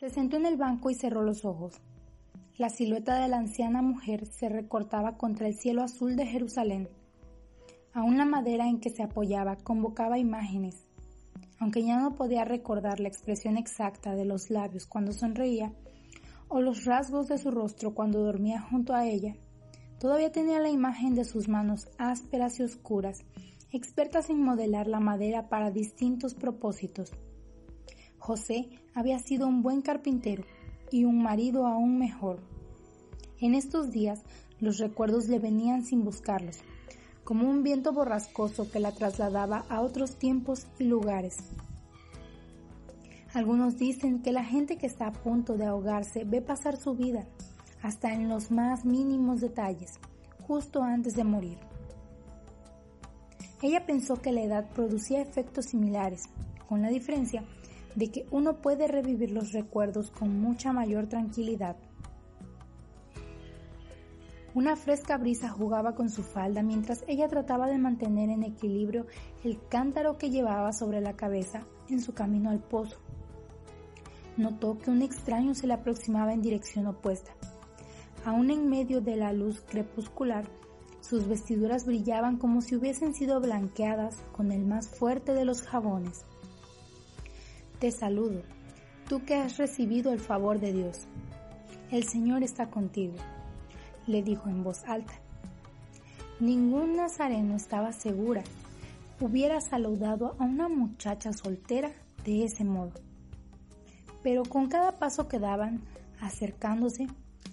Se sentó en el banco y cerró los ojos. La silueta de la anciana mujer se recortaba contra el cielo azul de Jerusalén. Aún la madera en que se apoyaba convocaba imágenes. Aunque ya no podía recordar la expresión exacta de los labios cuando sonreía, o los rasgos de su rostro cuando dormía junto a ella, todavía tenía la imagen de sus manos ásperas y oscuras, expertas en modelar la madera para distintos propósitos. José había sido un buen carpintero y un marido aún mejor. En estos días los recuerdos le venían sin buscarlos, como un viento borrascoso que la trasladaba a otros tiempos y lugares. Algunos dicen que la gente que está a punto de ahogarse ve pasar su vida, hasta en los más mínimos detalles, justo antes de morir. Ella pensó que la edad producía efectos similares, con la diferencia de que uno puede revivir los recuerdos con mucha mayor tranquilidad. Una fresca brisa jugaba con su falda mientras ella trataba de mantener en equilibrio el cántaro que llevaba sobre la cabeza en su camino al pozo. Notó que un extraño se le aproximaba en dirección opuesta. Aún en medio de la luz crepuscular, sus vestiduras brillaban como si hubiesen sido blanqueadas con el más fuerte de los jabones. Te saludo, tú que has recibido el favor de Dios. El Señor está contigo, le dijo en voz alta. Ningún nazareno estaba segura hubiera saludado a una muchacha soltera de ese modo. Pero con cada paso que daban, acercándose,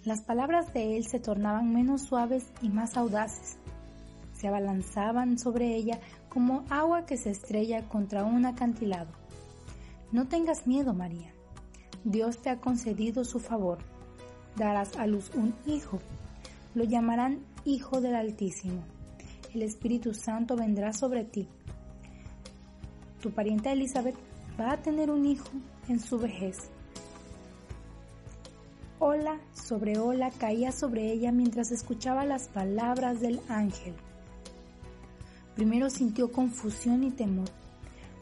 las palabras de él se tornaban menos suaves y más audaces. Se abalanzaban sobre ella como agua que se estrella contra un acantilado. No tengas miedo, María. Dios te ha concedido su favor. Darás a luz un hijo. Lo llamarán Hijo del Altísimo. El Espíritu Santo vendrá sobre ti. Tu pariente Elizabeth va a tener un hijo en su vejez. Ola sobre ola caía sobre ella mientras escuchaba las palabras del ángel. Primero sintió confusión y temor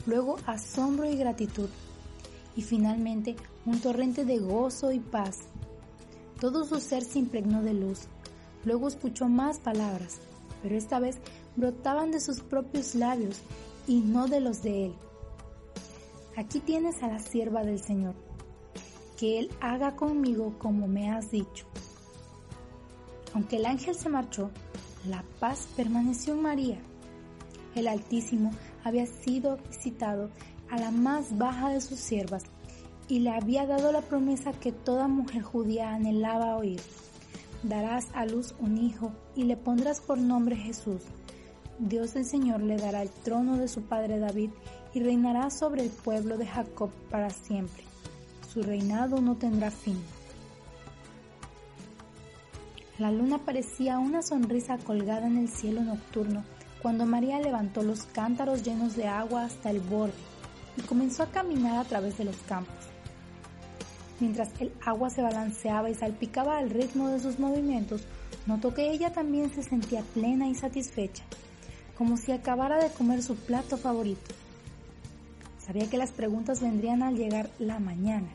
luego asombro y gratitud, y finalmente un torrente de gozo y paz. Todo su ser se impregnó de luz. Luego escuchó más palabras, pero esta vez brotaban de sus propios labios y no de los de él. Aquí tienes a la sierva del Señor, que Él haga conmigo como me has dicho. Aunque el ángel se marchó, la paz permaneció en María. El Altísimo había sido visitado a la más baja de sus siervas y le había dado la promesa que toda mujer judía anhelaba oír. Darás a luz un hijo y le pondrás por nombre Jesús. Dios el Señor le dará el trono de su padre David y reinará sobre el pueblo de Jacob para siempre. Su reinado no tendrá fin. La luna parecía una sonrisa colgada en el cielo nocturno cuando María levantó los cántaros llenos de agua hasta el borde y comenzó a caminar a través de los campos. Mientras el agua se balanceaba y salpicaba al ritmo de sus movimientos, notó que ella también se sentía plena y satisfecha, como si acabara de comer su plato favorito. Sabía que las preguntas vendrían al llegar la mañana,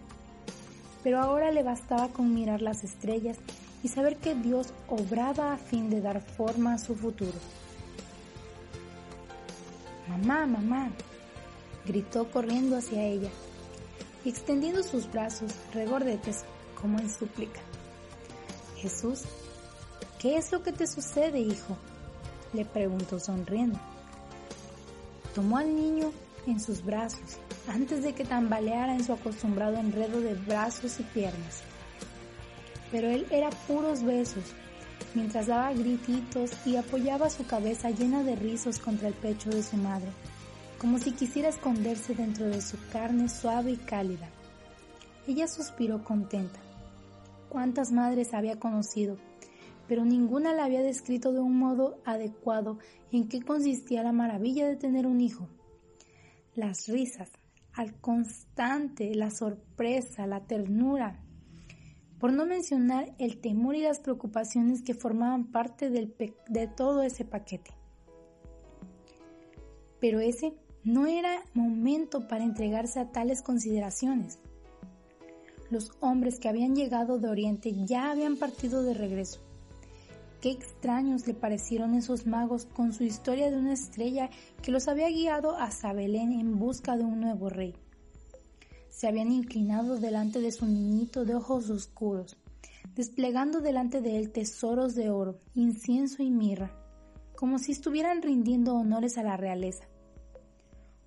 pero ahora le bastaba con mirar las estrellas y saber que Dios obraba a fin de dar forma a su futuro. Mamá, mamá, gritó corriendo hacia ella y extendiendo sus brazos regordetes como en súplica. Jesús, ¿qué es lo que te sucede, hijo? le preguntó sonriendo. Tomó al niño en sus brazos antes de que tambaleara en su acostumbrado enredo de brazos y piernas. Pero él era puros besos mientras daba grititos y apoyaba su cabeza llena de rizos contra el pecho de su madre. como si quisiera esconderse dentro de su carne suave y cálida. Ella suspiró contenta. ¿Cuántas madres había conocido? Pero ninguna la había descrito de un modo adecuado en qué consistía la maravilla de tener un hijo. Las risas, al constante, la sorpresa, la ternura, por no mencionar el temor y las preocupaciones que formaban parte de todo ese paquete. Pero ese no era momento para entregarse a tales consideraciones. Los hombres que habían llegado de Oriente ya habían partido de regreso. Qué extraños le parecieron esos magos con su historia de una estrella que los había guiado hasta Belén en busca de un nuevo rey se habían inclinado delante de su niñito de ojos oscuros, desplegando delante de él tesoros de oro, incienso y mirra, como si estuvieran rindiendo honores a la realeza.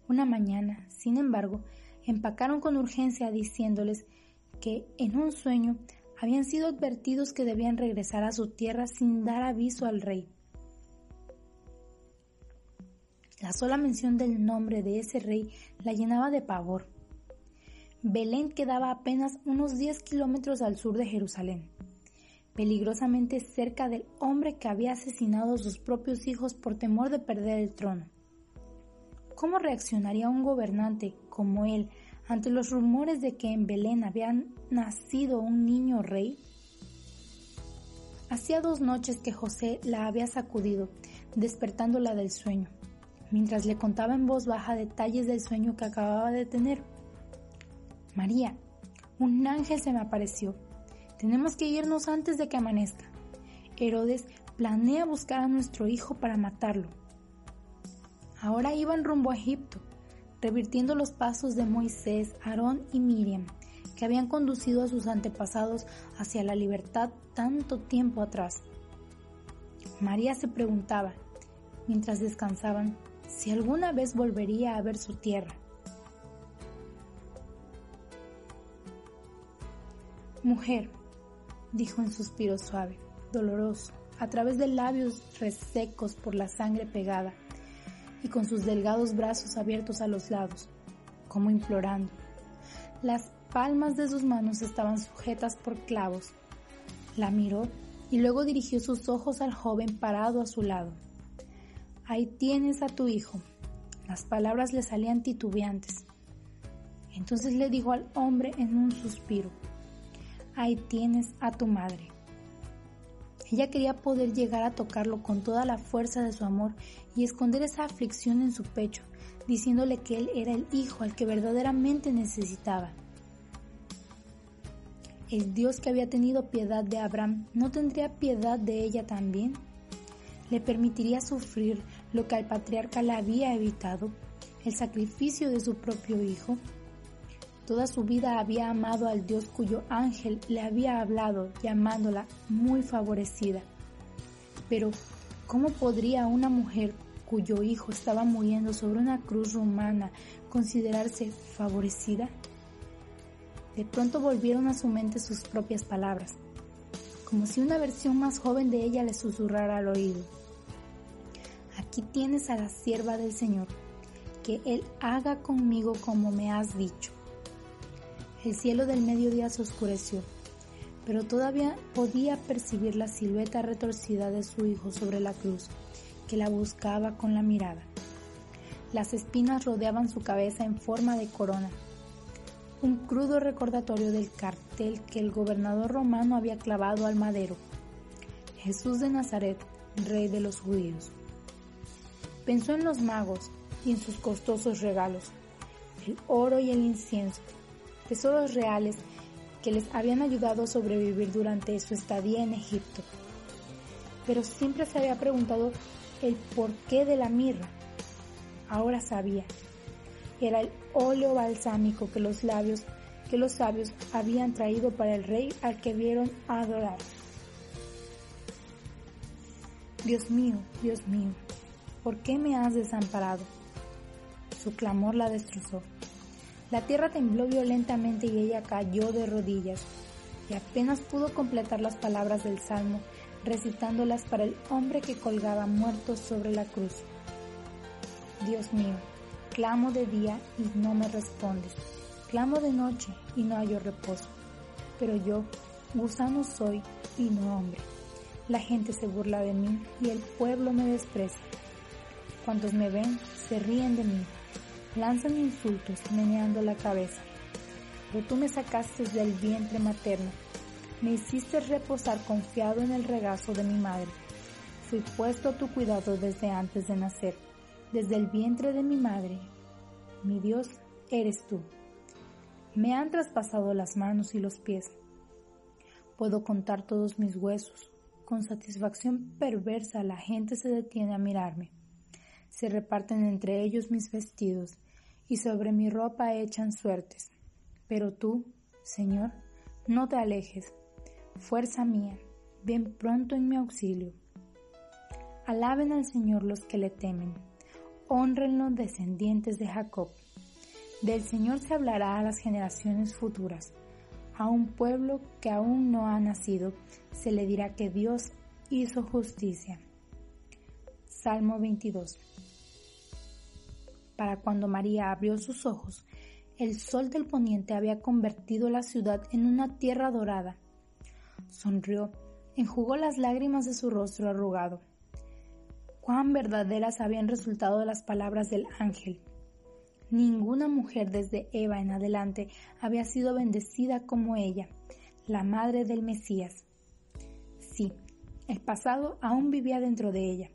Una mañana, sin embargo, empacaron con urgencia diciéndoles que en un sueño habían sido advertidos que debían regresar a su tierra sin dar aviso al rey. La sola mención del nombre de ese rey la llenaba de pavor. Belén quedaba apenas unos 10 kilómetros al sur de Jerusalén, peligrosamente cerca del hombre que había asesinado a sus propios hijos por temor de perder el trono. ¿Cómo reaccionaría un gobernante como él ante los rumores de que en Belén había nacido un niño rey? Hacía dos noches que José la había sacudido, despertándola del sueño, mientras le contaba en voz baja detalles del sueño que acababa de tener. María, un ángel se me apareció. Tenemos que irnos antes de que amanezca. Herodes planea buscar a nuestro hijo para matarlo. Ahora iban rumbo a Egipto, revirtiendo los pasos de Moisés, Aarón y Miriam, que habían conducido a sus antepasados hacia la libertad tanto tiempo atrás. María se preguntaba, mientras descansaban, si alguna vez volvería a ver su tierra. Mujer, dijo en suspiro suave, doloroso, a través de labios resecos por la sangre pegada, y con sus delgados brazos abiertos a los lados, como implorando. Las palmas de sus manos estaban sujetas por clavos. La miró y luego dirigió sus ojos al joven parado a su lado. Ahí tienes a tu hijo. Las palabras le salían titubeantes. Entonces le dijo al hombre en un suspiro, ahí tienes a tu madre. Ella quería poder llegar a tocarlo con toda la fuerza de su amor y esconder esa aflicción en su pecho, diciéndole que él era el hijo al que verdaderamente necesitaba. ¿El Dios que había tenido piedad de Abraham no tendría piedad de ella también? ¿Le permitiría sufrir lo que al patriarca le había evitado, el sacrificio de su propio hijo? Toda su vida había amado al Dios cuyo ángel le había hablado llamándola muy favorecida. Pero, ¿cómo podría una mujer cuyo hijo estaba muriendo sobre una cruz romana considerarse favorecida? De pronto volvieron a su mente sus propias palabras, como si una versión más joven de ella le susurrara al oído. Aquí tienes a la sierva del Señor, que Él haga conmigo como me has dicho. El cielo del mediodía se oscureció, pero todavía podía percibir la silueta retorcida de su hijo sobre la cruz, que la buscaba con la mirada. Las espinas rodeaban su cabeza en forma de corona, un crudo recordatorio del cartel que el gobernador romano había clavado al madero. Jesús de Nazaret, rey de los judíos. Pensó en los magos y en sus costosos regalos, el oro y el incienso, tesoros reales que les habían ayudado a sobrevivir durante su estadía en Egipto. Pero siempre se había preguntado el porqué de la mirra. Ahora sabía. Era el óleo balsámico que los labios que los sabios habían traído para el rey al que vieron adorar. Dios mío, Dios mío, ¿por qué me has desamparado? Su clamor la destrozó. La tierra tembló violentamente y ella cayó de rodillas, y apenas pudo completar las palabras del Salmo, recitándolas para el hombre que colgaba muerto sobre la cruz. Dios mío, Clamo de día y no me respondes. Clamo de noche y no hallo reposo. Pero yo, gusano soy y no hombre. La gente se burla de mí y el pueblo me desprecia. Cuantos me ven se ríen de mí, lanzan insultos meneando la cabeza. Pero tú me sacaste del vientre materno, me hiciste reposar confiado en el regazo de mi madre. Fui puesto a tu cuidado desde antes de nacer desde el vientre de mi madre. Mi Dios eres tú. Me han traspasado las manos y los pies. Puedo contar todos mis huesos. Con satisfacción perversa la gente se detiene a mirarme. Se reparten entre ellos mis vestidos y sobre mi ropa echan suertes. Pero tú, Señor, no te alejes. Fuerza mía, ven pronto en mi auxilio. Alaben al Señor los que le temen honren los descendientes de Jacob. Del Señor se hablará a las generaciones futuras. A un pueblo que aún no ha nacido se le dirá que Dios hizo justicia. Salmo 22. Para cuando María abrió sus ojos, el sol del poniente había convertido la ciudad en una tierra dorada. Sonrió, enjugó las lágrimas de su rostro arrugado cuán verdaderas habían resultado las palabras del ángel. Ninguna mujer desde Eva en adelante había sido bendecida como ella, la madre del Mesías. Sí, el pasado aún vivía dentro de ella,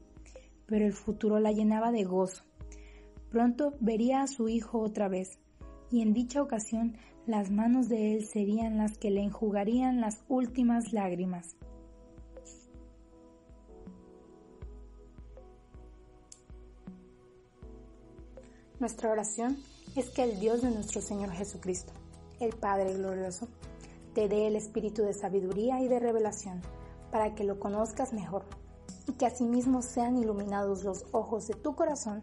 pero el futuro la llenaba de gozo. Pronto vería a su hijo otra vez, y en dicha ocasión las manos de él serían las que le enjugarían las últimas lágrimas. Nuestra oración es que el Dios de nuestro Señor Jesucristo, el Padre glorioso, te dé el espíritu de sabiduría y de revelación para que lo conozcas mejor y que asimismo sean iluminados los ojos de tu corazón